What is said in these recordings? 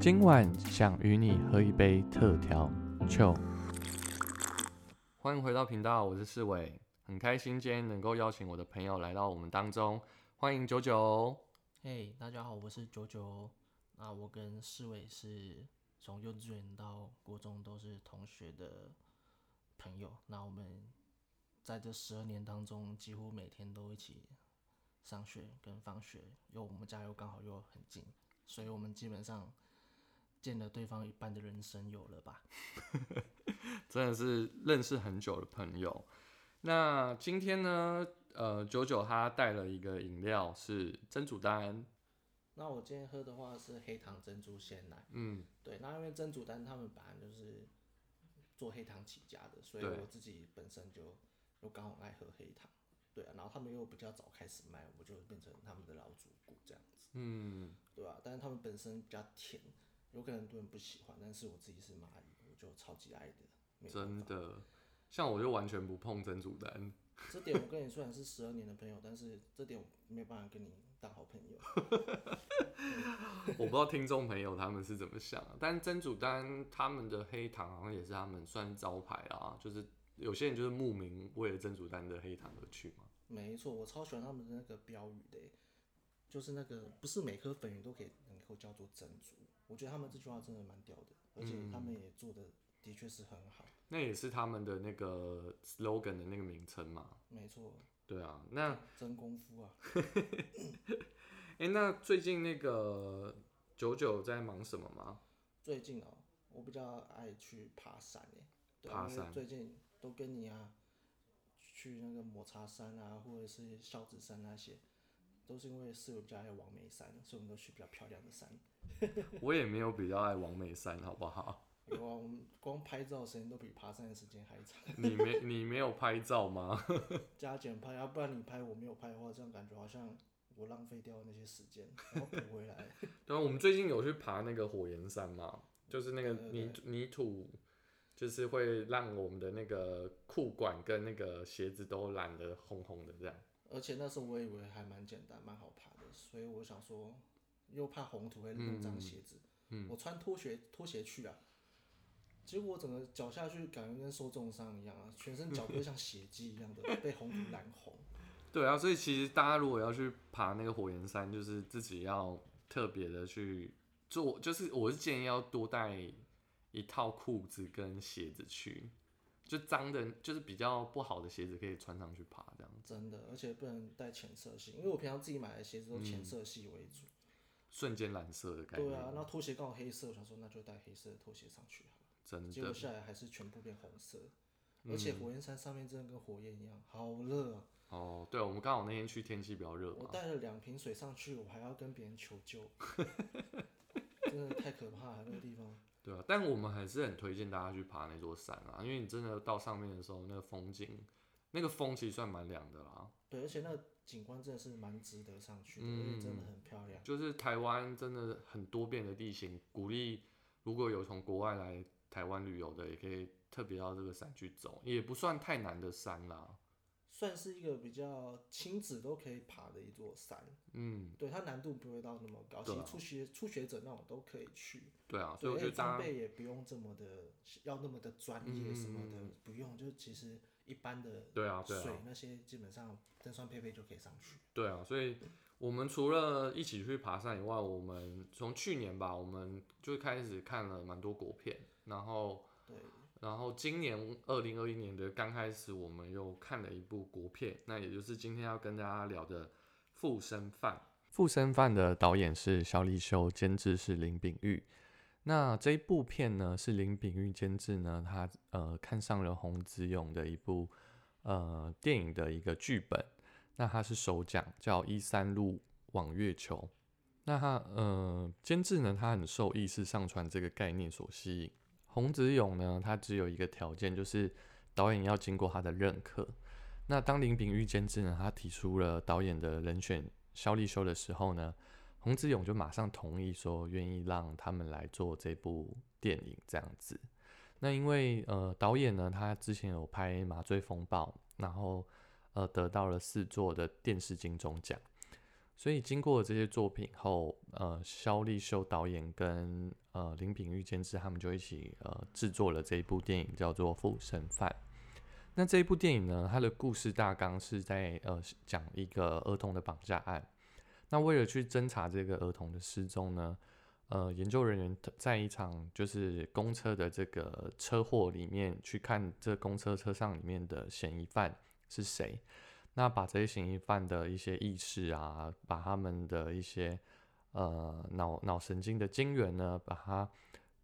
今晚想与你喝一杯特调酒。欢迎回到频道，我是世伟，很开心今天能够邀请我的朋友来到我们当中，欢迎九九。嘿，大家好，我是九九。那我跟世伟是从幼稚园到国中都是同学的朋友。那我们在这十二年当中，几乎每天都一起上学跟放学，又我们家又刚好又很近，所以我们基本上见了对方一半的人生有了吧。真的是认识很久的朋友。那今天呢，呃，九九他带了一个饮料是珍珠丹。那我今天喝的话是黑糖珍珠鲜奶。嗯，对，那因为珍珠丹他们本来就是做黑糖起家的，所以我自己本身就又刚好爱喝黑糖。对啊，然后他们又比较早开始卖，我就变成他们的老主顾这样子。嗯，对啊，但是他们本身比较甜，有可能很多人不喜欢，但是我自己是蚂蚁，我就超级爱的。真的，像我就完全不碰珍珠丹。这点我跟你虽然是十二年的朋友，但是这点我没有办法跟你当好朋友。我不知道听众朋友他们是怎么想的，但珍珠丹他们的黑糖好像也是他们算招牌啊，就是有些人就是慕名为了珍珠丹的黑糖而去嘛。没错，我超喜欢他们的那个标语的欸，就是那个不是每颗粉圆都可以能够叫做珍珠，我觉得他们这句话真的蛮屌的，而且他们也做的的确是很好。那也是他们的那个 slogan 的那个名称嘛。没错，对啊，那真功夫啊！哎、那最近那个九九在忙什么吗？最近哦，我比较爱去爬山诶，对啊，因为爬山最近都跟你啊，去那个抹茶山啊，或者是孝子山那些，都是因为室友比较爱王美山，所以我们都去比较漂亮的山。我也没有比较爱王美山，好不好？有啊，我们光拍照的时间都比爬山的时间还长。你没你没有拍照吗？加减拍啊，不然你拍我没有拍的话，这样感觉好像我浪费掉那些时间，然后补回来。对啊，我们最近有去爬那个火焰山嘛，就是那个泥泥土，就是会让我们的那个裤管跟那个鞋子都染得红红的这样。而且那时候我以为还蛮简单，蛮好爬的，所以我想说，又怕红土会弄脏鞋子，我穿拖鞋拖鞋去啊。结果我整个脚下去，感觉跟受重伤一样啊，全身脚都像血迹一样的 被红土染红。对啊，所以其实大家如果要去爬那个火焰山，就是自己要特别的去做，就是我是建议要多带一套裤子跟鞋子去，就脏的，就是比较不好的鞋子可以穿上去爬这样，真的，而且不能带浅色系，因为我平常自己买的鞋子都浅色系为主。瞬间染色的感觉。对啊，那拖鞋刚好黑色，我想说那就带黑色的拖鞋上去好了。真的，结果下来还是全部变红色，而且火焰山上面真的跟火焰一样，好热啊！哦，对，我们刚好那天去天气比较热，我带了两瓶水上去，我还要跟别人求救，真的太可怕了那个地方。对啊，但我们还是很推荐大家去爬那座山啊，因为你真的到上面的时候，那个风景，那个风其实算蛮凉的啦。对，而且那个景观真的是蛮值得上去的，嗯而且真的很漂亮。就是台湾真的很多变的地形，鼓励如果有从国外来台湾旅游的，也可以特别到这个山去走，也不算太难的山啦。算是一个比较亲子都可以爬的一座山，嗯，对它难度不会到那么高，其实初学初学者那种都可以去。对啊，所以我觉对得装备也不用这么的要那么的专业什么的，不用，就是其实一般的对啊，对水啊，那些基本上登山配备就可以上去。对啊，所以我们除了一起去爬山以外，我们从去年吧，我们就开始看了蛮多国片，然后对，然后今年二零二一年的刚开始，我们又看了一部国片，那也就是今天要跟大家聊的《附身犯》。《附身犯》的导演是肖立修，监制是林炳玉。那这一部片呢，是林炳玉监制呢，他呃看上了洪子勇的一部呃电影的一个剧本，那他是首奖，叫《一三路往月球》。那他呃监制呢，他很受意识上传这个概念所吸引。洪子勇呢，他只有一个条件，就是导演要经过他的认可。那当林炳玉监制呢，他提出了导演的人选肖立修的时候呢，洪子勇就马上同意说，愿意让他们来做这部电影这样子。那因为呃导演呢，他之前有拍《麻醉风暴》，然后呃得到了四座的电视金钟奖，所以经过这些作品后，呃，肖立修导演跟呃林炳玉监制，他们就一起呃制作了这一部电影，叫做《附身犯》。那这一部电影呢，它的故事大纲是在呃讲一个儿童的绑架案。那为了去侦查这个儿童的失踪呢，呃，研究人员在一场就是公车的这个车祸里面去看这公车车上里面的嫌疑犯是谁。那把这些嫌疑犯的一些意识啊，把他们的一些呃脑脑神经的晶圆呢，把它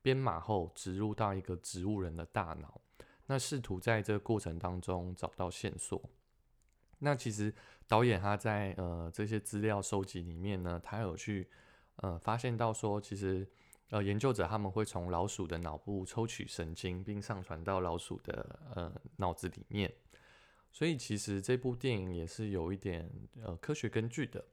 编码后植入到一个植物人的大脑，那试图在这个过程当中找到线索。那其实导演他在呃这些资料收集里面呢，他有去呃发现到说，其实呃研究者他们会从老鼠的脑部抽取神经，并上传到老鼠的呃脑子里面。所以其实这部电影也是有一点呃科学根据的。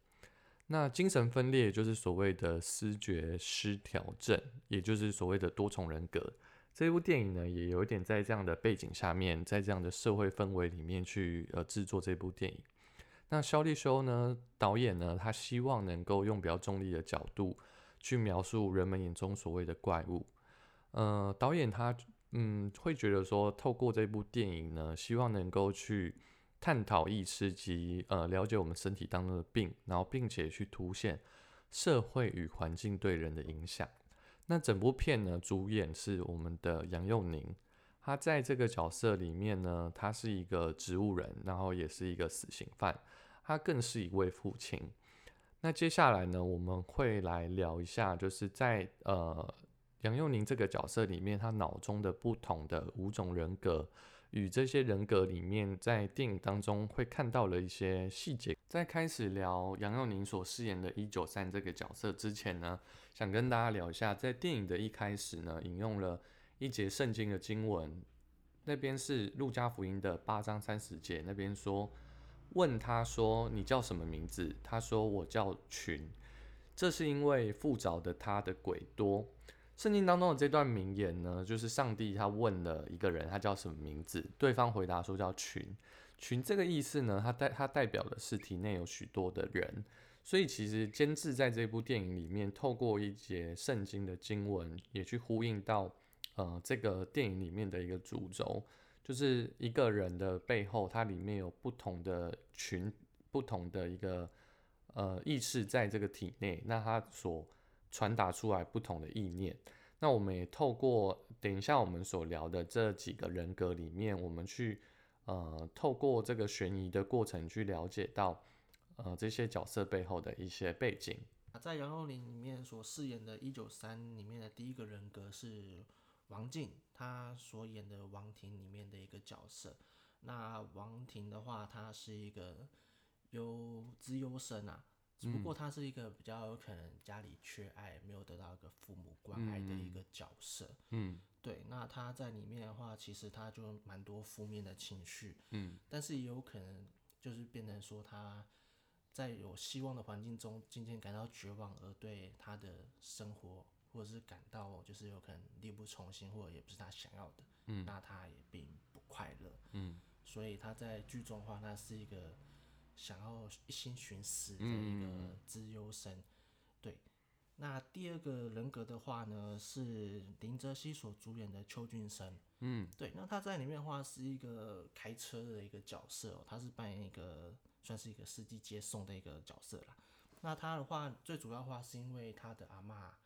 那精神分裂就是所谓的思觉失调症，也就是所谓的多重人格。这部电影呢，也有一点在这样的背景下面，在这样的社会氛围里面去呃制作这部电影。那肖立修呢，导演呢，他希望能够用比较中立的角度去描述人们眼中所谓的怪物。呃，导演他。嗯，会觉得说，透过这部电影呢，希望能够去探讨意识及呃了解我们身体当中的病，然后并且去凸显社会与环境对人的影响。那整部片呢，主演是我们的杨佑宁，他在这个角色里面呢，他是一个植物人，然后也是一个死刑犯，他更是一位父亲。那接下来呢，我们会来聊一下，就是在呃。杨佑宁这个角色里面，他脑中的不同的五种人格，与这些人格里面，在电影当中会看到了一些细节。在开始聊杨佑宁所饰演的一九三这个角色之前呢，想跟大家聊一下，在电影的一开始呢，引用了一节圣经的经文，那边是路加福音的八章三十节，那边说，问他说你叫什么名字？他说我叫群，这是因为附着的他的鬼多。圣经当中的这段名言呢，就是上帝他问了一个人，他叫什么名字？对方回答说叫群。群这个意思呢，它代它代表的是体内有许多的人。所以其实监制在这部电影里面，透过一节圣经的经文，也去呼应到呃这个电影里面的一个主轴，就是一个人的背后，它里面有不同的群，不同的一个呃意识在这个体内，那他所。传达出来不同的意念，那我们也透过等一下我们所聊的这几个人格里面，我们去呃透过这个悬疑的过程去了解到呃这些角色背后的一些背景。在杨佑宁里面所饰演的《一九三》里面的第一个人格是王静，他所演的王婷里面的一个角色。那王婷的话，她是一个优资优生啊。只不过他是一个比较有可能家里缺爱，没有得到一个父母关爱的一个角色。嗯，对。那他在里面的话，其实他就蛮多负面的情绪。嗯，但是也有可能就是变成说他在有希望的环境中渐渐感到绝望，而对他的生活或者是感到就是有可能力不从心，或者也不是他想要的。嗯，那他也并不快乐。嗯，所以他在剧中的话，他是一个。想要一心寻死的一个资优生，对。那第二个人格的话呢，是林哲熙所主演的邱俊生，嗯，对。那他在里面的话是一个开车的一个角色，他是扮演一个算是一个司机接送的一个角色啦。那他的话最主要话是因为他的阿妈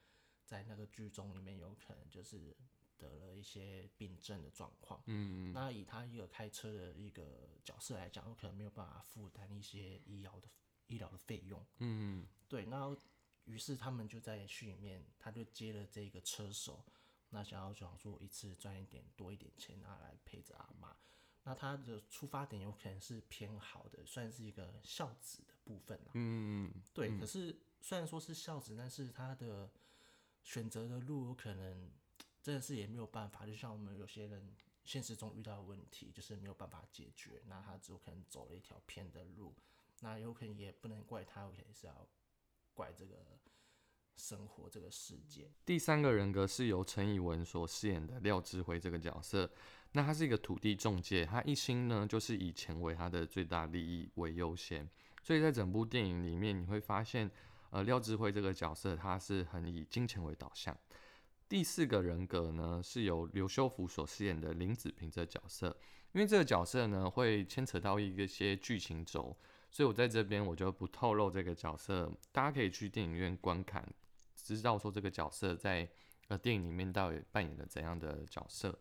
在那个剧中里面有可能就是。得了一些病症的状况，嗯，那以他一个开车的一个角色来讲，我可能没有办法负担一些医疗的医疗的费用，嗯，对，那于是他们就在剧里面，他就接了这个车手，那想要想说一次赚一点多一点钱拿来陪着阿妈，那他的出发点有可能是偏好的，算是一个孝子的部分嗯，对，可是虽然说是孝子，但是他的选择的路有可能。真的是也没有办法，就像我们有些人现实中遇到的问题，就是没有办法解决，那他只有可能走了一条偏的路，那有可能也不能怪他，有可能是要怪这个生活这个世界。第三个人格是由陈以文所饰演的廖智辉这个角色，那他是一个土地中介，他一心呢就是以钱为他的最大利益为优先，所以在整部电影里面，你会发现，呃，廖智慧这个角色他是很以金钱为导向。第四个人格呢，是由刘修福所饰演的林子平这个角色，因为这个角色呢会牵扯到一个些剧情轴，所以我在这边我就不透露这个角色，大家可以去电影院观看，知道说这个角色在呃电影里面到底扮演了怎样的角色。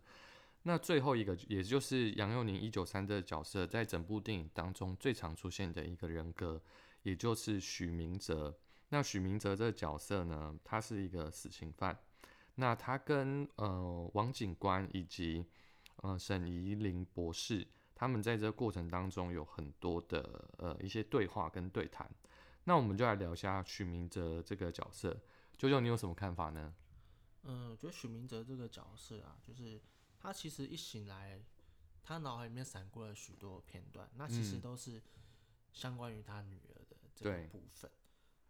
那最后一个，也就是杨佑宁一九三的角色，在整部电影当中最常出现的一个人格，也就是许明哲。那许明哲这个角色呢，他是一个死刑犯。那他跟呃王警官以及呃沈怡玲博士，他们在这个过程当中有很多的呃一些对话跟对谈。那我们就来聊一下许明哲这个角色，究竟你有什么看法呢？嗯，我觉得许明哲这个角色啊，就是。他其实一醒来，他脑海里面闪过了许多片段，那其实都是相关于他女儿的这个部分。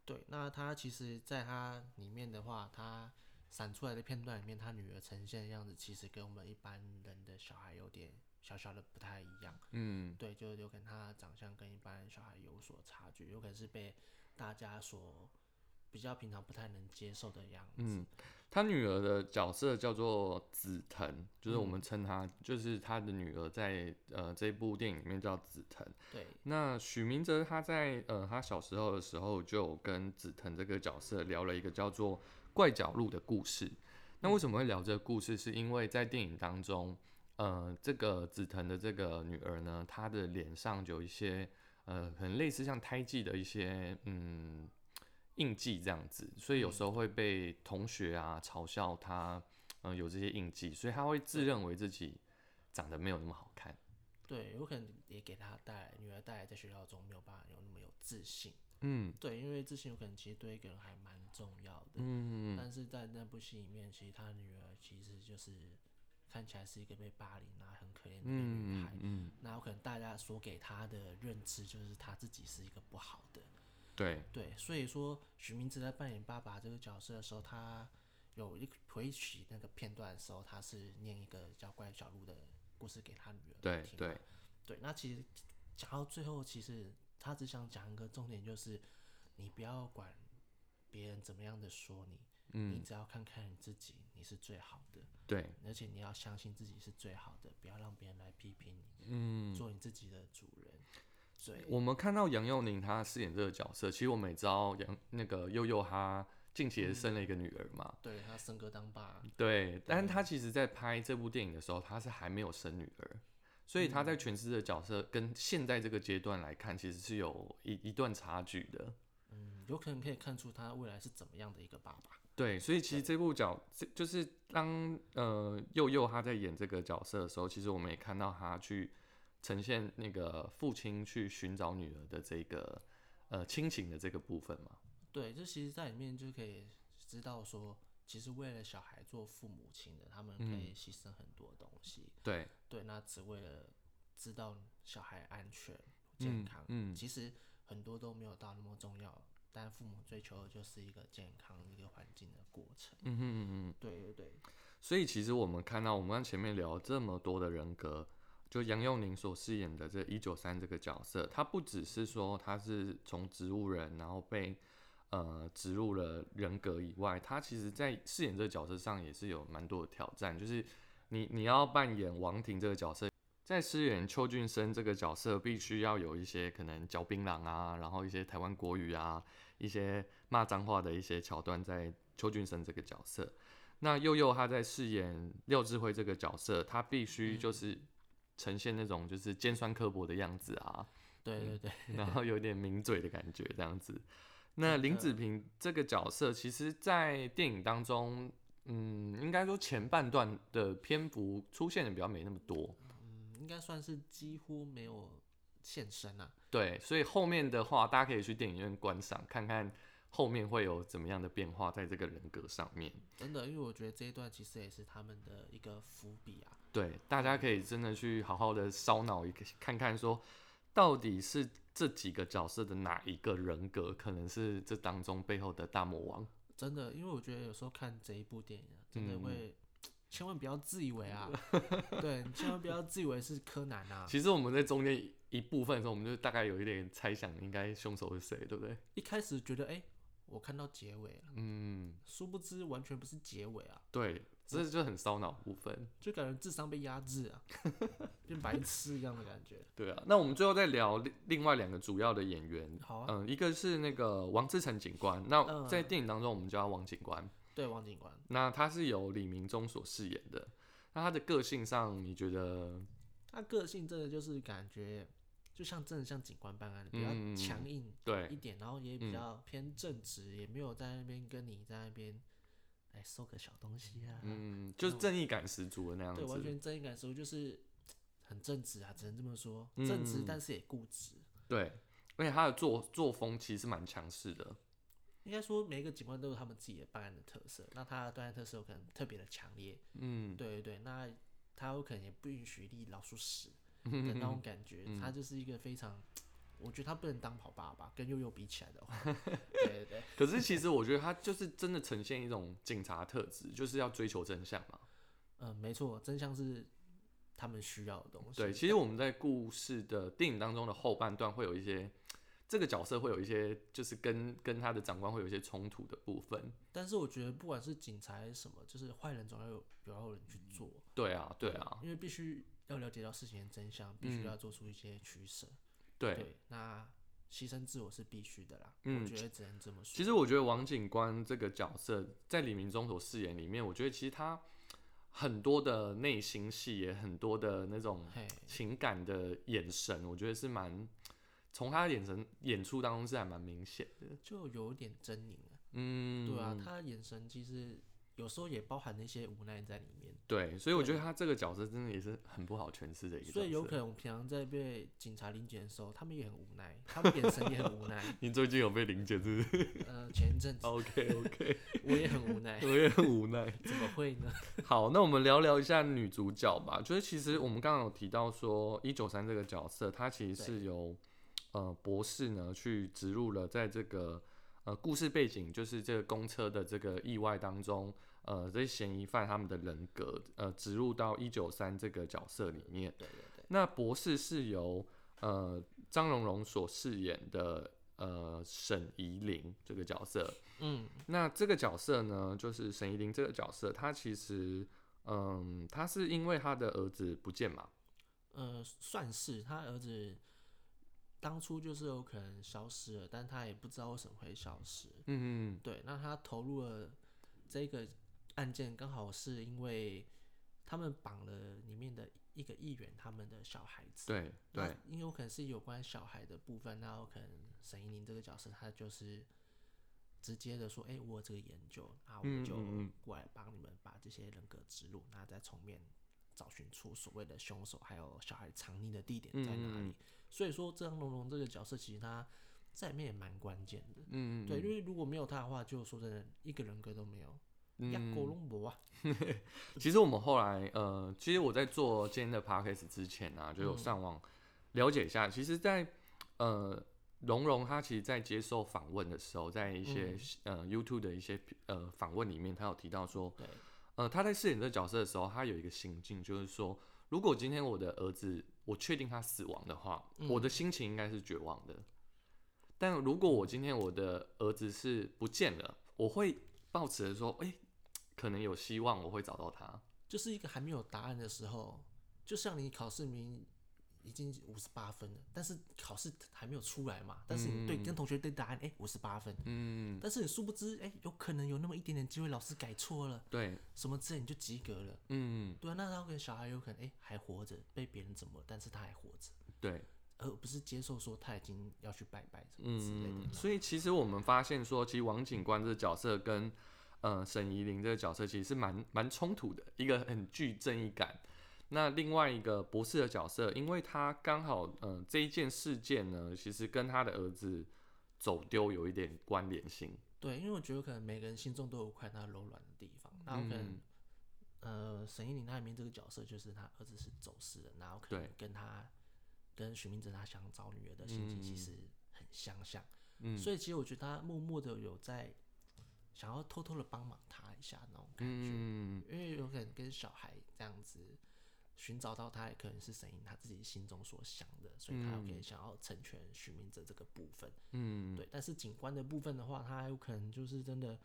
对，那他其实在他里面的话，他闪出来的片段里面，他女儿呈现的样子，其实跟我们一般人的小孩有点小小的不太一样。嗯，对，就有可能他长相跟一般小孩有所差距，有可能是被大家所。比较平常不太能接受的样子。嗯，他女儿的角色叫做紫藤，就是我们称她，就是他的女儿在呃这部电影里面叫紫藤。对。那许明哲他在呃他小时候的时候就跟紫藤这个角色聊了一个叫做怪角鹿的故事。那为什么会聊这个故事？是因为在电影当中，呃，这个紫藤的这个女儿呢，她的脸上有一些呃很类似像胎记的一些嗯。印记这样子，所以有时候会被同学啊嘲笑她，嗯，有这些印记，所以她会自认为自己长得没有那么好看。对，有可能也给她带来女儿带来在学校中没有办法有那么有自信。嗯，对，因为自信有可能其实对一个人还蛮重要的。但是在那部戏里面，其实他女儿其实就是看起来是一个被霸凌啊很可怜的女孩。嗯嗯。那有可能大家所给他的认知就是他自己是一个不好的。对对，所以说许明哲在扮演爸爸这个角色的时候，他有一回起那个片段的时候，他是念一个叫《怪小鹿》的故事给他女儿听。对对对，那其实讲到最后，其实他只想讲一个重点，就是你不要管别人怎么样的说你，嗯，你只要看看你自己，你是最好的。对，而且你要相信自己是最好的，不要让别人来批评你，嗯，做你自己的主人。我们看到杨佑宁他饰演这个角色，其实我们也知道杨那个佑佑他近期也生了一个女儿嘛，对他生哥当爸，对，但是他其实在拍这部电影的时候，他是还没有生女儿，所以他在诠释的角色跟现在这个阶段来看，其实是有一一段差距的。嗯，有可能可以看出他未来是怎么样的一个爸爸。对，所以其实这部角，这就是当呃佑佑他在演这个角色的时候，其实我们也看到他去。呈现那个父亲去寻找女儿的这个呃亲情的这个部分嘛？对，这其实在里面就可以知道说，其实为了小孩做父母亲的，他们可以牺牲很多东西。对对，那只为了知道小孩安全健康。嗯，其实很多都没有到那么重要，但父母追求的就是一个健康一个环境的过程。嗯哼嗯嗯，对对对。所以其实我们看到，我们刚前面聊这么多的人格。就杨佑宁所饰演的这一九三这个角色，他不只是说他是从植物人，然后被呃植入了人格以外，他其实在饰演这个角色上也是有蛮多的挑战。就是你你要扮演王婷这个角色，在饰演邱俊生这个角色，必须要有一些可能嚼槟榔啊，然后一些台湾国语啊，一些骂脏话的一些桥段在邱俊生这个角色。那佑佑他在饰演廖智慧这个角色，他必须就是。呈现那种就是尖酸刻薄的样子啊，对对对，然后有点抿嘴的感觉这样子。那林子平这个角色，其实，在电影当中，嗯，应该说前半段的篇幅出现的比较没那么多，嗯，应该算是几乎没有现身啊。对，所以后面的话，大家可以去电影院观赏，看看后面会有怎么样的变化在这个人格上面。真的，因为我觉得这一段其实也是他们的一个伏笔啊。对，大家可以真的去好好的烧脑一个，看看说，到底是这几个角色的哪一个人格，可能是这当中背后的大魔王。真的，因为我觉得有时候看这一部电影，真的会千万不要自以为啊，对，千万不要自以为是柯南啊。其实我们在中间一部分的时候，我们就大概有一点猜想，应该凶手是谁，对不对？一开始觉得哎、我看到结尾了，嗯，殊不知完全不是结尾啊，对，这就很烧脑部分。就感觉智商被压制啊，变白痴一样的感觉。对啊，那我们最后再聊另另外两个主要的演员，好啊，嗯、一个是那个王志成警官，那嗯在电影当中我们叫他王警官，对，王警官，那他是由李明忠所饰演的。那他的个性上，你觉得？他个性真的就是感觉就像真的像警官办案，比较嗯强硬对一，点，然后也比嗯较偏正直，也没有在那边跟你在那边来收个小东西啊，嗯，就是正义感十足的那样子对，完。全正义感十足，就是很正直啊，只能这么说，嗯正直但是也固执。对，而且他的作作风其实蛮强势的。应该说每一个警官都有他们自己的办案的特色，那他的办案特色有可能特别的强烈，嗯，对对对，那他有可能也不允许立老鼠屎 的那种感觉，嗯他就是一个非常，我觉得他不能当好爸爸，跟悠悠比起来的话，对对对，可是 其实我觉得他就是真的呈现一种警察特质，就是要追求真相嘛。嗯，没错，真相是他们需要的东西。对，其实我们在故事的电影当中的后半段会有一些，这个角色会有一些，就是跟跟他的长官会有一些冲突的部分。但是我觉得不管是警察还是什么，就是坏人总要有有要有人去做，对啊，对啊，因为必须要了解到事情的真相，必须嗯要做出一些取舍。对。对，那牺牲自我是必须的啦，嗯我觉得只能这么说。其实我觉得王警官这个角色在李明忠所饰演里面，我觉得其实他很多的内心戏，也很多的那种，情感的眼神，我觉得是蛮从他的眼神演出当中是还蛮明显的。就有点狰狞啊。嗯，对啊，他的眼神其实有时候也包含了一些无奈在里面，对，所以我觉得他这个角色真的也是很不好诠释的一个。所以有可能我平常在被警察临检的时候，他们也很无奈，他们眼神也很无奈。你最近有被临检是不是呃，前一阵子？OK OK，我也很无奈，我也很无奈。怎么会呢？好，那我们聊聊一下女主角吧。就是其实我们刚刚有提到说，一九三这个角色，她其实是由呃博士呢去植入了在这个呃故事背景，就是这个公车的这个意外当中，呃这些嫌疑犯他们的人格呃植入到一九三这个角色里面。对对对，那博士是由呃张荣荣所饰演的呃沈怡玲这个角色。嗯，那这个角色呢，就是沈怡玲这个角色，她其实嗯，她是因为她的儿子不见嘛，呃，算是他儿子当初就是有可能消失了，但他也不知道为什么会消失。嗯对，那他投入了这个案件，刚好是因为他们绑了里面的一个议员他们的小孩子。对对，因为有可能是有关小孩的部分，那有可能沈依林这个角色，他就是直接的说，哎、我有这个研究，那我就嗯嗯嗯过来帮你们把这些人格植入，那再重面找寻出所谓的凶手，还有小孩藏匿的地点在哪里。所以说，张龙龙这个角色其实他在里面也蛮关键的。嗯对，因为如果没有他的话，就说真的，一个人格都没有。嗯亚狗龙博啊，其实我们后来呃，其实我在做今天的 podcast 之前啊，就有嗯上网了解一下，其实在，呃。龙龙他其实，在接受访问的时候，在一些、呃 YouTube 的一些呃访问里面，他有提到说，对，呃，他在饰演这个角色的时候，他有一个心境，就是说，如果今天我的儿子，我确定他死亡的话，嗯我的心情应该是绝望的。但如果我今天我的儿子是不见了，我会抱持着说，哎、可能有希望，我会找到他。就是一个还没有答案的时候，就像你考试明明已经五十八分了，但是考试还没有出来嘛，但是你对、跟同学对答案，哎、五十八分，嗯，但是你殊不知，哎、有可能有那么一点点机会，老师改错了，对，什么之类你就及格了。嗯，对啊，那他跟小孩有可能，哎、还活着，被别人怎么了，但是他还活着，对，而不是接受说他已经要去拜拜什么之类的。嗯，所以其实我们发现说，其实王警官这个角色跟呃沈怡玲这个角色其实是蛮蛮冲突的，一个很具正义感。那另外一个博士的角色，因为他刚好嗯、呃、这一件事件呢，其实跟他的儿子走丢有一点关联性。对，因为我觉得可能每个人心中都有块他柔软的地方，然后可能、嗯。呃沈依林他里面这个角色就是他儿子是走失的，然后可能跟他跟徐明哲他想找女儿的心情其嗯。实很相像，嗯。所以其实我觉得他默默的有在想要偷偷的帮忙他一下那种感觉，嗯，因为有可能跟小孩这样子寻找到他也可能是神明他自己心中所想的，所以他有可能想要成全寻觅者这个部分。嗯，对，但是警官的部分的话，他还有可能就是真的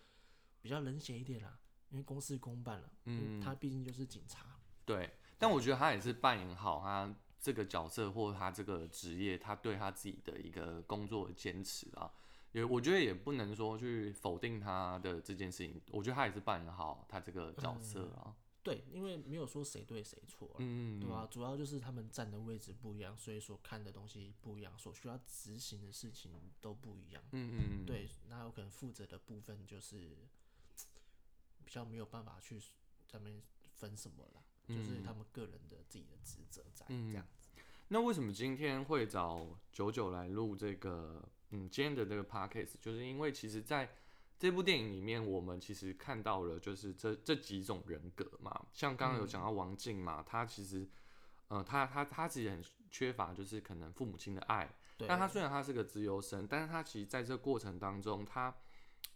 比较冷血一点啦，因为公事公办了，嗯，他毕竟就是警察。对，但我觉得他也是扮演好他这个角色或他这个职业，他对他自己的一个工作的坚持啊。也我觉得也不能说去否定他的这件事情，我觉得他也是扮演好他这个角色啊。对，因为没有说谁对谁错，嗯，对吧？主要就是他们站的位置不一样，所以所看的东西不一样，所需要执行的事情都不一样。嗯嗯对，那有可能负责的部分就是 比较没有办法去他们分什么了，就是他们个人的自己的职责在这样子。那为什么今天会找九九来录这个？嗯，今天的这个 podcast 就是因为其实在这部电影里面，我们其实看到了就是这这几种人格嘛。像刚刚有讲到王静嘛，他其实，呃，他他他其实很缺乏就是可能父母亲的爱。但他虽然他是个自由生，但是他其实在这个过程当中，他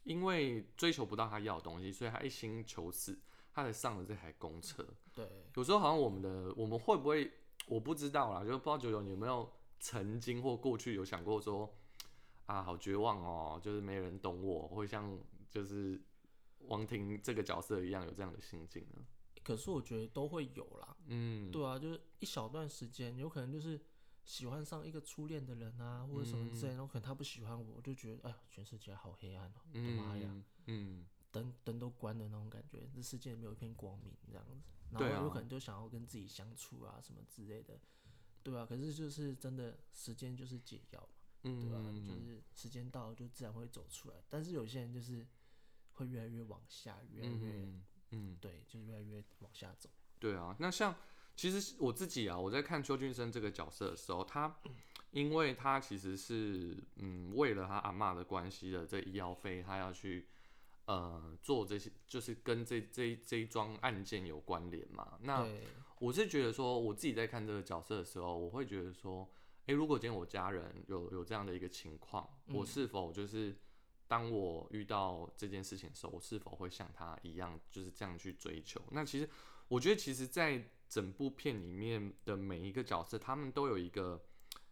因为追求不到他要的东西，所以他一心求死，他才上了这台公车。对，有时候好像我们的我们会不会我不知道啦，就不知道九九你有没有曾经或过去有想过说。啊，好绝望哦，就是没人懂我，会像就是王婷这个角色一样有这样的心境呢。可是我觉得都会有啦，嗯，对啊，就是一小段时间，有可能就是喜欢上一个初恋的人啊，或者什么之类，然后可能他不喜欢我，我就觉得哎呀，全世界好黑暗哦，我的妈呀，嗯，灯灯都关的那种感觉，这世界没有一片光明这样子，然后有可能就想要跟自己相处啊什么之类的，对啊，可是就是真的时间就是解药。对吧？就是时间到了，就自然会走出来。但是有些人就是会越来越往下，越来越，嗯，对，就是越来越往下走。对啊，那像其实我自己啊，我在看邱俊生这个角色的时候，他因为他其实是嗯，为了他阿妈的关系的这医药费，他要去呃做这些，就是跟这这这一桩案件有关联嘛。那我是觉得说，我自己在看这个角色的时候，我会觉得说。诶，如果今天我家人有有这样的一个情况，我是否就是当我遇到这件事情的时候，我是否会像他一样就是这样去追求？那其实我觉得，其实，在整部片里面的每一个角色，他们都有一个，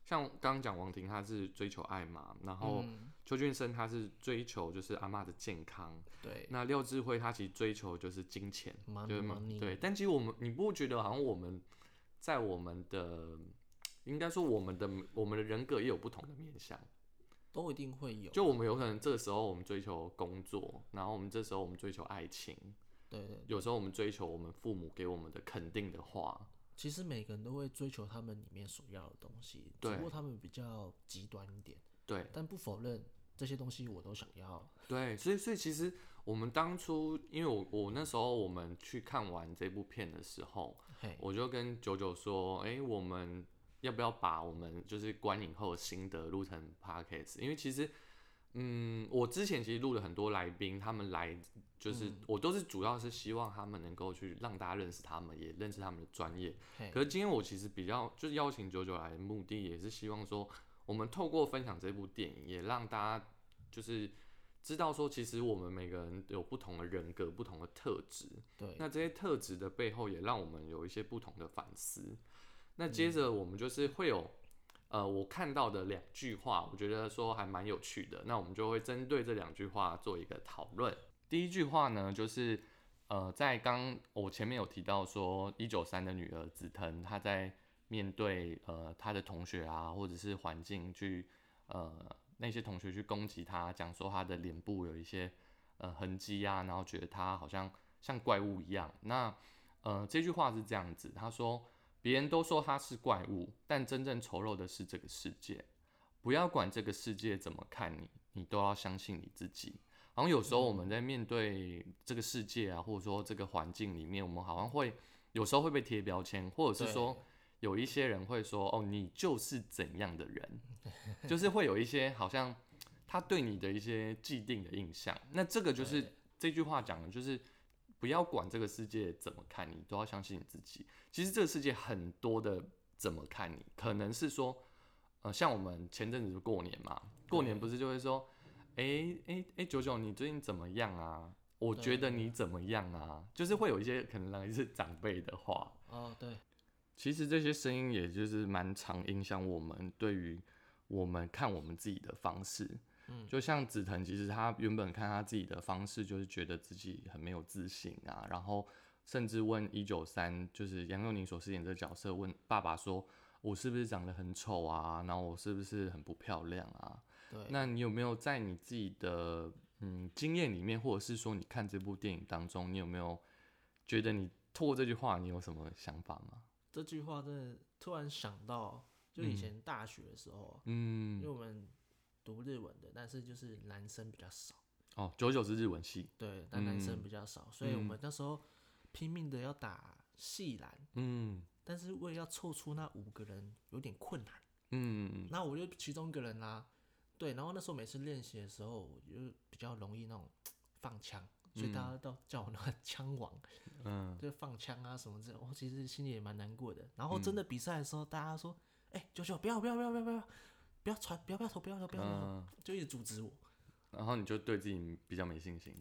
像刚刚讲王婷，他是追求爱嘛，然后邱俊生他是追求就是阿妈的健康，对，那廖智慧他其实追求就是金钱，就是对，但其实我们你不觉得好像我们在我们的应该说，我们的我们的人格也有不同的面相，都一定会有。就我们有可能这个时候我们追求工作，然后我们这时候我们追求爱情，对对。有时候我们追求我们父母给我们的肯定的话。其实每个人都会追求他们里面所要的东西，只不过他们比较极端一点。对。但不否认这些东西我都想要。对，所以所以其实我们当初，因为我我那时候我们去看完这部片的时候，我就跟九九说，哎，我们。要不要把我们就是观影后心得录成 podcast？因为其实，嗯，我之前其实录了很多来宾，他们来就是我都是主要是希望他们能够去让大家认识他们，也认识他们的专业。可是今天我其实比较就是邀请九九来的目的，也是希望说，我们透过分享这部电影，也让大家就是知道说，其实我们每个人有不同的人格、不同的特质。对。那这些特质的背后，也让我们有一些不同的反思。那接着我们就是会有，呃，我看到的两句话，我觉得说还蛮有趣的。那我们就会针对这两句话做一个讨论。第一句话呢，就是呃，在刚我前面有提到说，一九三的女儿紫藤，她在面对呃她的同学啊，或者是环境去呃那些同学去攻击她，讲说她的脸部有一些呃痕迹啊，然后觉得她好像像怪物一样。那呃这句话是这样子，他说。别人都说他是怪物，但真正丑陋的是这个世界。不要管这个世界怎么看你，你都要相信你自己。好像有时候我们在面对这个世界啊，或者说这个环境里面，我们好像会有时候会被贴标签，或者是说有一些人会说：“哦，你就是怎样的人。”就是会有一些好像他对你的一些既定的印象。那这个就是这句话讲的，就是。不要管这个世界怎么看你，都要相信你自己。其实这个世界很多的怎么看你，可能是说，呃，像我们前阵子过年嘛，过年不是就会说，哎哎哎，九九你最近怎么样啊？我觉得你怎么样啊？就是会有一些可能来自长辈的话。哦，对。其实这些声音也就是蛮常影响我们对于我们看我们自己的方式。嗯，就像紫藤，其实他原本看他自己的方式，就是觉得自己很没有自信啊，然后甚至问一九三，就是杨佑宁所饰演这个角色，问爸爸说：“我是不是长得很丑啊？然后我是不是很不漂亮啊？”对，那你有没有在你自己的嗯经验里面，或者是说你看这部电影当中，你有没有觉得你透过这句话，你有什么想法吗？这句话真的突然想到，就以前大学的时候，嗯因为嗯，我们读日文的，但是就是男生比较少，哦，九九是日文系，对，但男生嗯比较少，所以我们那时候拼命的要打系篮，嗯。但是为了要凑出那五个人有点困难，嗯。那我就其中一个人啦、对，然后那时候每次练习的时候，我就比较容易那种放枪，所以大家都叫我那个枪王，嗯。就放枪啊什么之类的，我其实心里也蛮难过的。然后真的比赛的时候，大家说：“哎、九九不要不要不要不要不要不要传，不要不要投，不要投不要投，嗯，就一直阻止我。然后你就对自己比较没信心，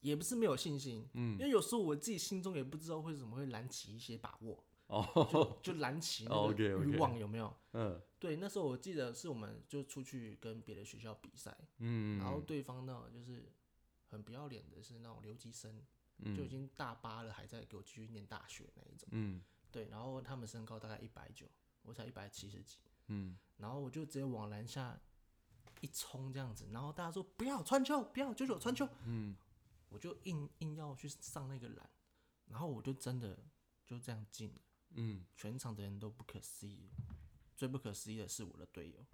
也不是没有信心，嗯。因为有时候我自己心中也不知道为什么会燃起一些把握，哦，就燃起那哦个，OK，OK。欲望有没有？嗯。对，那时候我记得是我们就出去跟别的学校比赛，嗯，然后对方呢就是很不要脸的是那种留级生，就已经大八了还在给我继续念大学那一种。嗯。对，然后他们身高大概一百九，我才一百七十几，嗯。然后我就直接往篮下一冲这样子，然后大家说不要传球，不要九九传球，嗯。我就硬硬要去上那个篮，然后我就真的就这样进了，嗯。全场的人都不可思议，最不可思议的是我的队友，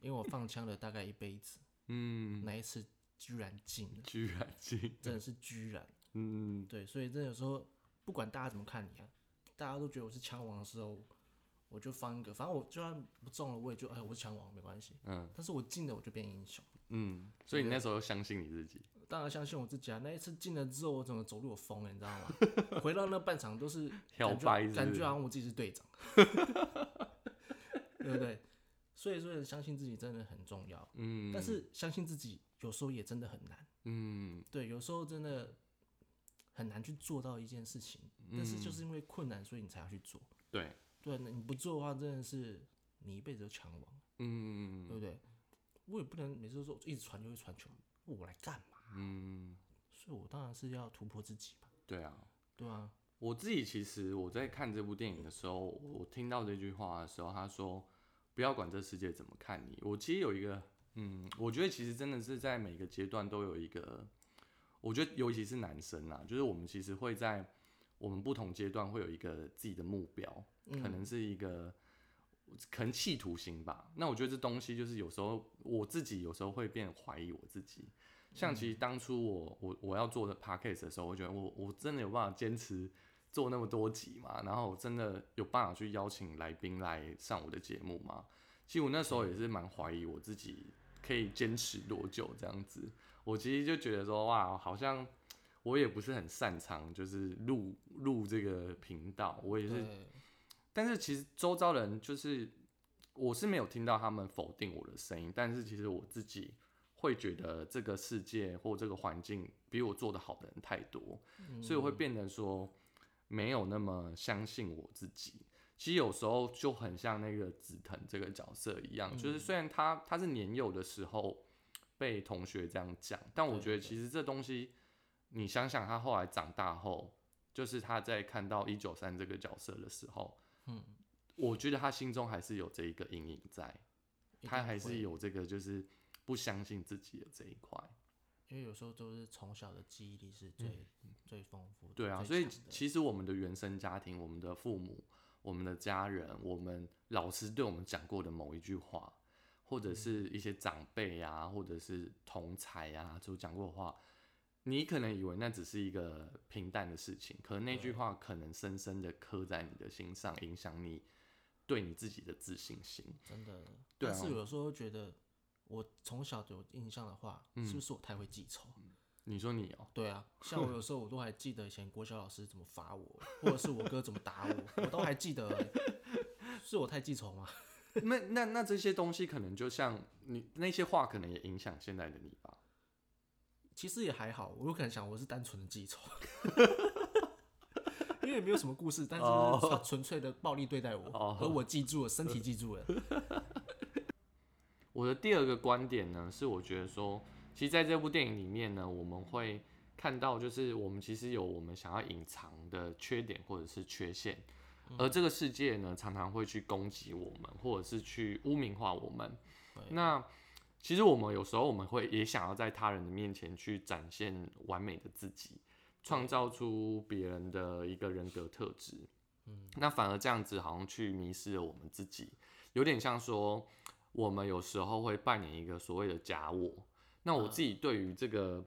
因为我放枪了大概一辈子，嗯，那一次居然进了，居然进，真的是居然，嗯。对，所以真的有时候不管大家怎么看你啊，大家都觉得我是枪王的时候，我就放一个，反正我就算不中了，我也就哎我是枪王没关系，嗯但是我进了我就变英雄。嗯，所以你那时候相信你自己，当然相信我自己啊！那一次进了之后，我整个走路有风了，你知道吗？回到那半场都是 感觉感觉好像我自己是队长，对不对？所以说相信自己真的很重要，嗯，但是相信自己有时候也真的很难。嗯对，有时候真的很难去做到一件事情，但是就是因为困难，所以你才要去做。对，对，那你不做的话，真的是你一辈子都强王，嗯对不对？我也不能每次都说一直传就会传球，我来干嘛？嗯，所以我当然是要突破自己嘛，对啊。对啊，我自己其实我在看这部电影的时候，我听到这句话的时候，他说不要管这世界怎么看你。我其实有一个，嗯，我觉得其实真的是在每个阶段都有一个，我觉得尤其是男生啊，就是我们其实会在我们不同阶段会有一个自己的目标，可能是一个可能企图心吧。那我觉得这东西就是有时候我自己有时候会变怀疑我自己。像其实当初我我我要做的 podcast 的时候，我觉得我我真的有办法坚持做那么多集嘛？然后我真的有办法去邀请来宾来上我的节目吗？其实我那时候也是蛮怀疑我自己可以坚持多久这样子。我其实就觉得说，哇，好像我也不是很擅长，就是录录这个频道，我也是，但是其实周遭人就是我是没有听到他们否定我的声音，但是其实我自己会觉得这个世界或这个环境比我做的好的人太多，所以我会变得说没有那么相信我自己。其实有时候就很像那个紫藤这个角色一样，就是虽然他他是年幼的时候被同学这样讲，但我觉得其实这东西你想想，他后来长大后，就是他在看到一九三这个角色的时候，嗯，我觉得他心中还是有这一个阴影在，他还是，有这个就是不相信自己的这一块。因为有时候都是从小的记忆力是最、最丰富的，嗯对啊，所以其实我们的原生家庭、我们的父母、我们的家人、我们老师对我们讲过的某一句话，或者是一些长辈啊，或者是同才啊，就讲过的话，你可能以为那只是一个平淡的事情，可能那句话可能深深的刻在你的心上，影响你对你自己的自信心。真的，对啊但是有时候觉得我从小有印象的话，嗯是不是我太会记仇？你说你哦、对啊，像我有时候我都还记得以前国小老师怎么罚我，或者是我哥怎么打我，我都还记得欸、是我太记仇吗？那那那这些东西可能就像你那些话，可能也影响现在的你吧。其实也还好，我有可能想我是单纯的记仇，因为没有什么故事，但是哦他纯粹的暴力对待我，哦而我记住了，身体记住了。我的第二个观点呢，是我觉得说，其实在这部电影里面呢，我们会看到，就是我们其实有我们想要隐藏的缺点或者是缺陷，而这个世界呢，常常会去攻击我们，或者是去污名化我们。那其实我们有时候我们会也想要在他人的面前去展现完美的自己，创造出别人的一个人格特质。嗯，那反而这样子好像去迷失了我们自己，有点像说我们有时候会扮演一个所谓的假我。那我自己对于这个，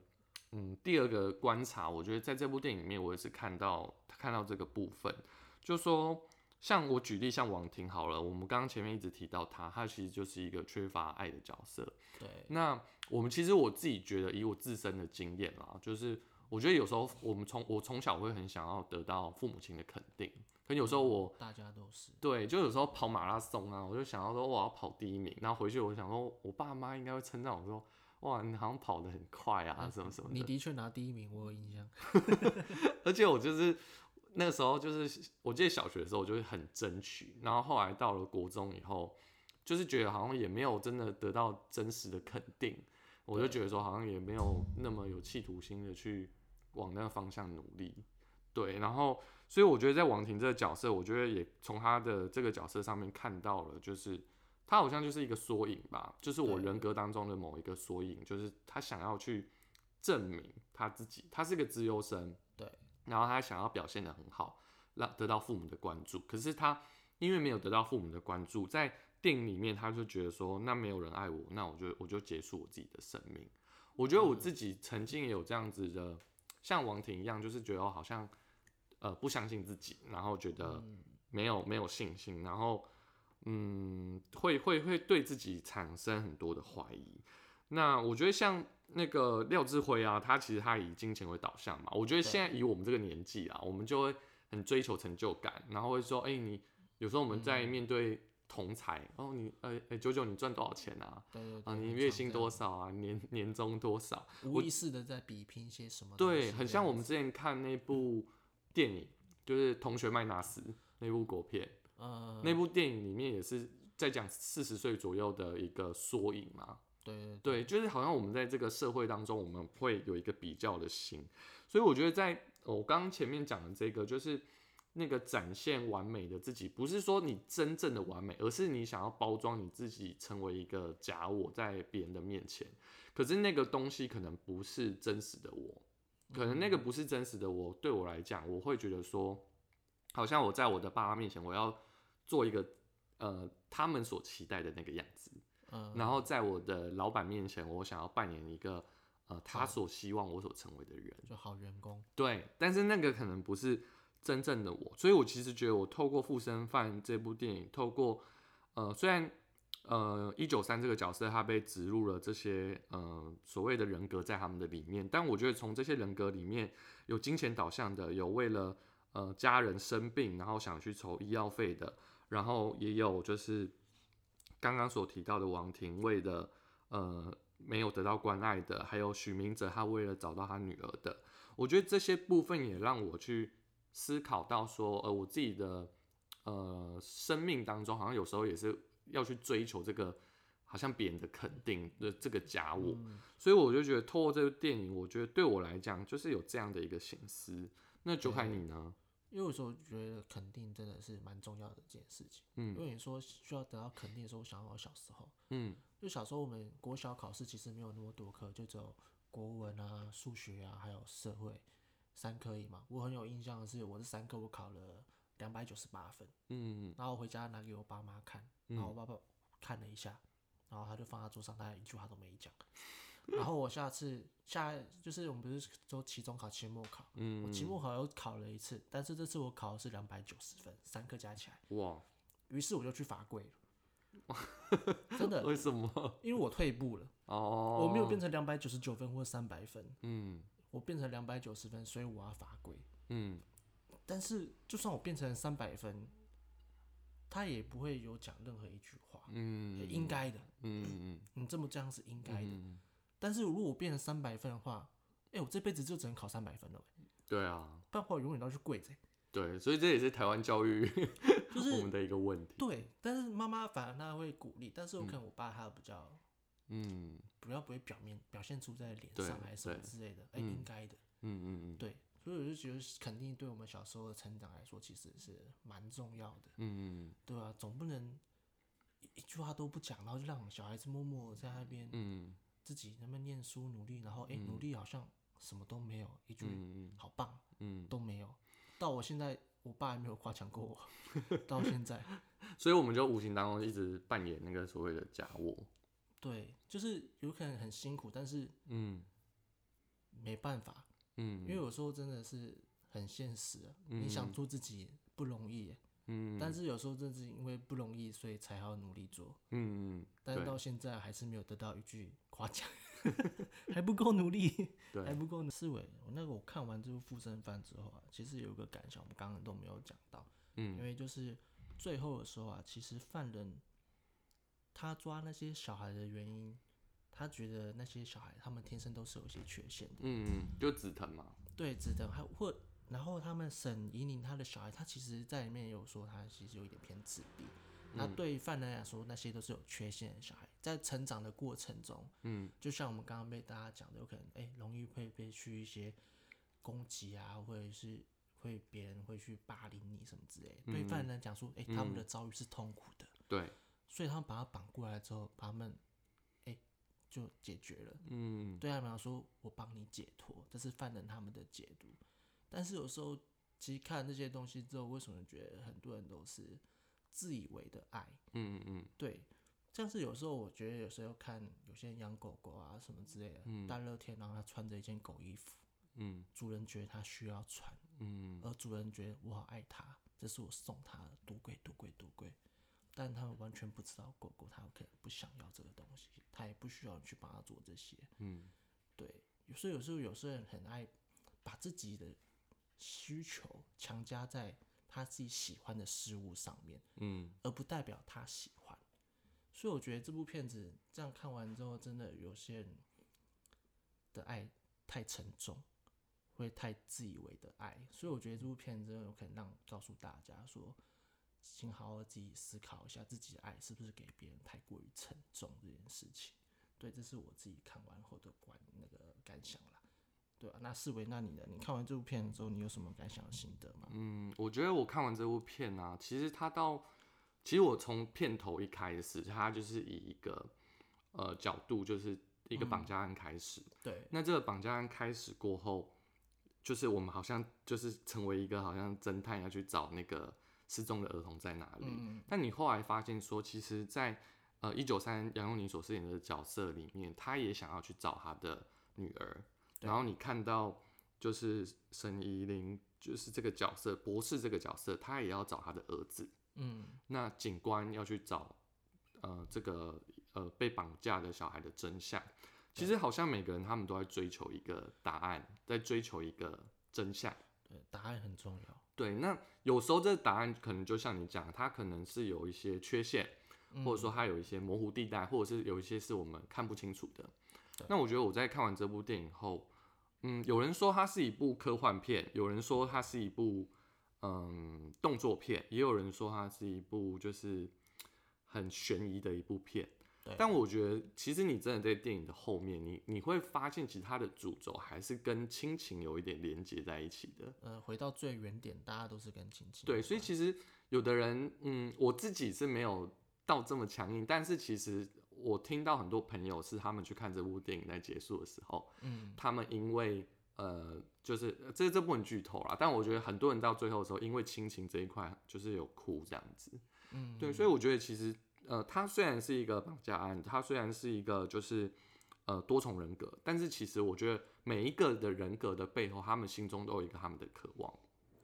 嗯，第二个观察，我觉得在这部电影里面，我也是看到看到这个部分，就说。像我举例，像王婷好了，我们刚刚前面一直提到她，她其实就是一个缺乏爱的角色。对，那我们其实我自己觉得，以我自身的经验啦，就是我觉得有时候我们从我从小会很想要得到父母亲的肯定，可有时候我大家都是对，就有时候跑马拉松啊，我就想要说我要跑第一名，然后回去我想说我爸妈应该会称赞我说，哇，你好像跑得很快啊，什么什么的。你的确拿第一名，我有印象。而且我就是那个时候，就是我记得小学的时候，我就会很争取，然后后来到了国中以后，就是觉得好像也没有真的得到真实的肯定，我就觉得说好像也没有那么有企图心的去往那个方向努力。对，然后所以我觉得在王婷这个角色，我觉得也从她的这个角色上面看到了，就是她好像就是一个缩影吧，就是我人格当中的某一个缩影，就是她想要去证明她自己，她是个资优生，对，然后他想要表现的很好，让得到父母的关注，可是他因为没有得到父母的关注，在电影里面他就觉得说，那没有人爱我，那我就我就结束我自己的生命。我觉得我自己曾经也有这样子的，像王婷一样，就是觉得好像呃不相信自己，然后觉得没有没有信心，然后嗯会会会对自己产生很多的怀疑。那我觉得像那个廖志辉啊，他其实他以金钱为导向嘛，我觉得现在以我们这个年纪啊，我们就会很追求成就感，然后会说，哎、你有时候我们在面对同才，哦，你呃哎九九你赚多少钱啊？对对对，啊，你月薪多少啊？年年终多少？无意识的在比拼些什么对，很像我们之前看那部电影，就是《同学麦纳斯》那部国片，嗯，那部电影里面也是在讲四十岁左右的一个缩影嘛。对对对，就是好像我们在这个社会当中，我们会有一个比较的心，所以我觉得在我刚刚前面讲的这个，就是那个展现完美的自己，不是说你真正的完美，而是你想要包装你自己成为一个假我在别人的面前，可是那个东西可能不是真实的我，可能那个不是真实的我，对我来讲，我会觉得说，好像我在我的爸妈面前，我要做一个呃他们所期待的那个样子。嗯，然后在我的老板面前，我想要扮演一个呃他所希望我所成为的人，就好员工，对，但是那个可能不是真正的我，所以我其实觉得我透过《附身犯》这部电影，透过呃虽然呃一九三这个角色他被植入了这些呃所谓的人格在他们的里面，但我觉得从这些人格里面有金钱导向的，有为了呃家人生病然后想去筹医药费的，然后也有就是。刚刚所提到的王庭为了呃没有得到关爱的，还有许明哲他为了找到他女儿的，我觉得这些部分也让我去思考到说，呃，我自己的呃生命当中，好像有时候也是要去追求这个好像别人的肯定的这个假我，所以我就觉得透过这个电影，我觉得对我来讲就是有这样的一个形思。那九海你呢？因为有时候觉得肯定真的是蛮重要的一件事情。嗯因为你说需要得到肯定的时候，我想到我小时候，嗯就小时候我们国小考试其实没有那么多科，就只有国文啊、数学啊，还有社会三科而已嘛。我很有印象的是，我这三科我考了两百九十八分，嗯然后我回家拿给我爸妈看，然后我爸爸看了一下，然后他就放在桌上，他一句话都没讲。然后我下次下就是我们不是说期中考、期末考，我嗯，期末考又考了一次，但是这次我考的是两百九十分，三科加起来，哇，于是我就去罚跪了。真的，为什么？因为我退步了，哦，我没有变成两百九十九分或三百分，嗯我变成两百九十分，所以我要罚跪。嗯但是就算我变成三百分，他也不会有讲任何一句话，嗯应该的，嗯嗯你这么这样是应该的。嗯，但是如果我变成三百分的话，哎、我这辈子就只能考三百分了，对啊，不然的话我永远都要去跪着、对，所以这也是台湾教育就是 我们的一个问题。对，但是妈妈反而她会鼓励，但是我可能我爸他比较嗯。不要不会表面表现出在脸上还是什么之类的，哎、嗯应该的，嗯嗯嗯。对，所以我就觉得肯定对我们小时候的成长来说，其实是蛮重要的，嗯嗯对啊，总不能一一句话都不讲，然后就让小孩子默默在那边嗯自己那么念书努力，然后哎、努力好像什么都没有，一句嗯好棒嗯，都没有，到我现在我爸还没有夸奖过我，到现在。所以我们就无形当中一直扮演那个所谓的假我。对，就是有可能很辛苦，但是嗯。没办法，嗯。因为有时候真的是很现实啊。你想做自己不容易耶，嗯但是有时候正是因为不容易，所以才要努力做。嗯嗯，但是到现在还是没有得到一句夸奖，还不够努力，还，不够努。思维，我那个我看完这部《附身犯》之后啊，其实有一个感想，我们刚刚都没有讲到，嗯因嗯为就是最后的时候啊，其实犯人他抓那些小孩的原因，他觉得那些小孩他们天生都是有一些缺陷的，嗯嗯，就紫藤嘛。对，紫藤还或然后他们沈怡宁他的小孩，他其实在里面有说他其实有一点偏自闭。那对犯人来说，那些都是有缺陷的小孩，在成长的过程中，嗯就像我们刚刚被大家讲的，有可能哎、容易会被去一些攻击啊，或者是会别人会去霸凌你什么之类的。对犯人来讲说，哎、他们的遭遇是痛苦的，对，所以他们把他绑过来之后，把他们哎、就解决了。嗯对他们来说，我帮你解脱，这是犯人他们的解读。但是有时候，其实看这些东西之后，为什么觉得很多人都是自以为的爱？嗯嗯嗯对，像是有时候我觉得有时候看有些人养狗狗啊什么之类的，大热天然后他穿着一件狗衣服，嗯主人觉得他需要穿，嗯而主人觉得我好爱他，这是我送他的，多贵多贵多贵。但他们完全不知道狗狗它可能不想要这个东西，它也不需要你去帮他做这些。嗯对，有时候有时候有些人很爱把自己的需求强加在他自己喜欢的事物上面，嗯而不代表他喜欢。所以我觉得这部片子这样看完之后，真的有些人的爱太沉重，会太自以为的爱。所以我觉得这部片子真的有可能让告诉大家说，请好好自己思考一下自己的爱是不是给别人太过于沉重这件事情。对，这是我自己看完后的观那个感想啦。对啊，那四维，那你呢？你看完这部片之后，你有什么感想心得吗？嗯，我觉得我看完这部片啊，其实它到，其实我从片头一开始，它就是以一个呃角度，就是一个绑架案开始。对，那这个绑架案开始过后，就是我们好像就是成为一个好像侦探要去找那个失踪的儿童在哪里。嗯但你后来发现说，其实在，呃一九三杨佑宁所饰演的角色里面，他也想要去找他的女儿。对然后你看到就是沈怡玲，就是这个角色博士这个角色，他也要找他的儿子。嗯，那警官要去找呃这个呃被绑架的小孩的真相。其实好像每个人他们都在追求一个答案，在追求一个真相。对，答案很重要。对，那有时候这个答案可能就像你讲，它可能是有一些缺陷，或者说它有一些模糊地带，或者是有一些是我们看不清楚的。那我觉得我在看完这部电影后，嗯，有人说它是一部科幻片，有人说它是一部嗯动作片，也有人说它是一部就是很悬疑的一部片。但我觉得，其实你真的在电影的后面，你你会发现，其实它的主轴还是跟亲情有一点连接在一起的。呃，回到最原点，大家都是跟亲情。对，所以其实有的人，嗯，我自己是没有到这么强硬，但是其实我听到很多朋友是他们去看这部电影在结束的时候，嗯，他们因为呃，就是呃这这部分剧透啦，但我觉得很多人到最后的时候，因为亲情这一块就是有哭这样子，嗯，对，所以我觉得其实呃，它虽然是一个绑架案，它虽然是一个就是呃多重人格，但是其实我觉得每一个的人格的背后，他们心中都有一个他们的渴望。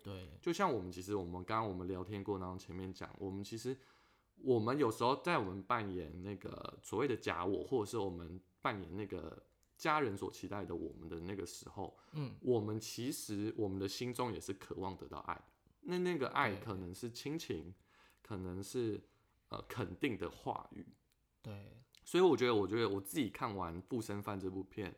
对，就像我们其实我们刚刚我们聊天过程当中前面讲，我们其实我们有时候在我们扮演那个所谓的假我，或者是我们扮演那个家人所期待的我们的那个时候，嗯，我们其实我们的心中也是渴望得到爱。那那个爱可能是亲情，可能是呃肯定的话语。对，所以我觉得，我觉得我自己看完《附身犯》这部片，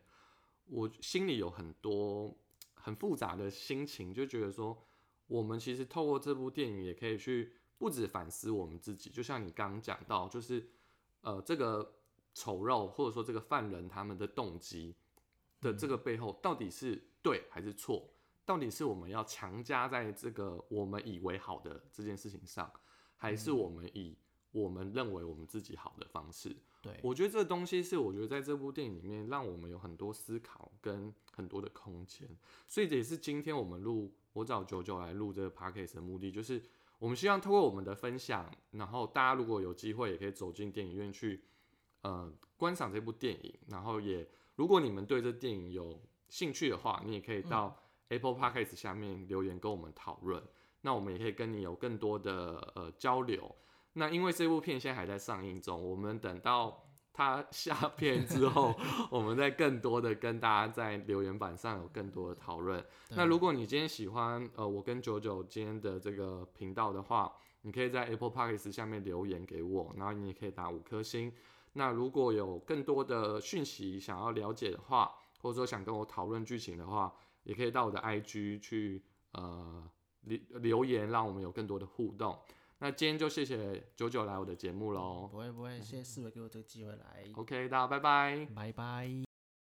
我心里有很多很复杂的心情，就觉得说，我们其实透过这部电影也可以去不止反思我们自己，就像你刚刚讲到，就是呃这个丑陋或者说这个犯人他们的动机的这个背后到底是对还是错？到底是我们要强加在这个我们以为好的这件事情上，还是我们以我们认为我们自己好的方式？对，我觉得这个东西是我觉得在这部电影里面让我们有很多思考跟很多的空间，所以这也是今天我们录我找九九来录这个 podcast 的目的，就是我们希望透过我们的分享，然后大家如果有机会也可以走进电影院去呃观赏这部电影，然后也如果你们对这电影有兴趣的话，你也可以到 Apple Podcast 下面留言跟我们讨论，那我们也可以跟你有更多的呃交流。那因为这部片现在还在上映中，我们等到它下 片之后，我们再更多的跟大家在留言板上有更多的讨论。那如果你今天喜欢呃我跟九九今天的这个频道的话，你可以在 Apple Podcast 下面留言给我，然后你也可以打五颗星。那如果有更多的讯息想要了解的话，或者说想跟我讨论剧情的话，也可以到我的 IG 去呃留留言，让我们有更多的互动。那今天就谢谢九九来我的节目喽。不会不会，谢谢四维给我这个机会来。OK，大家拜拜。拜拜。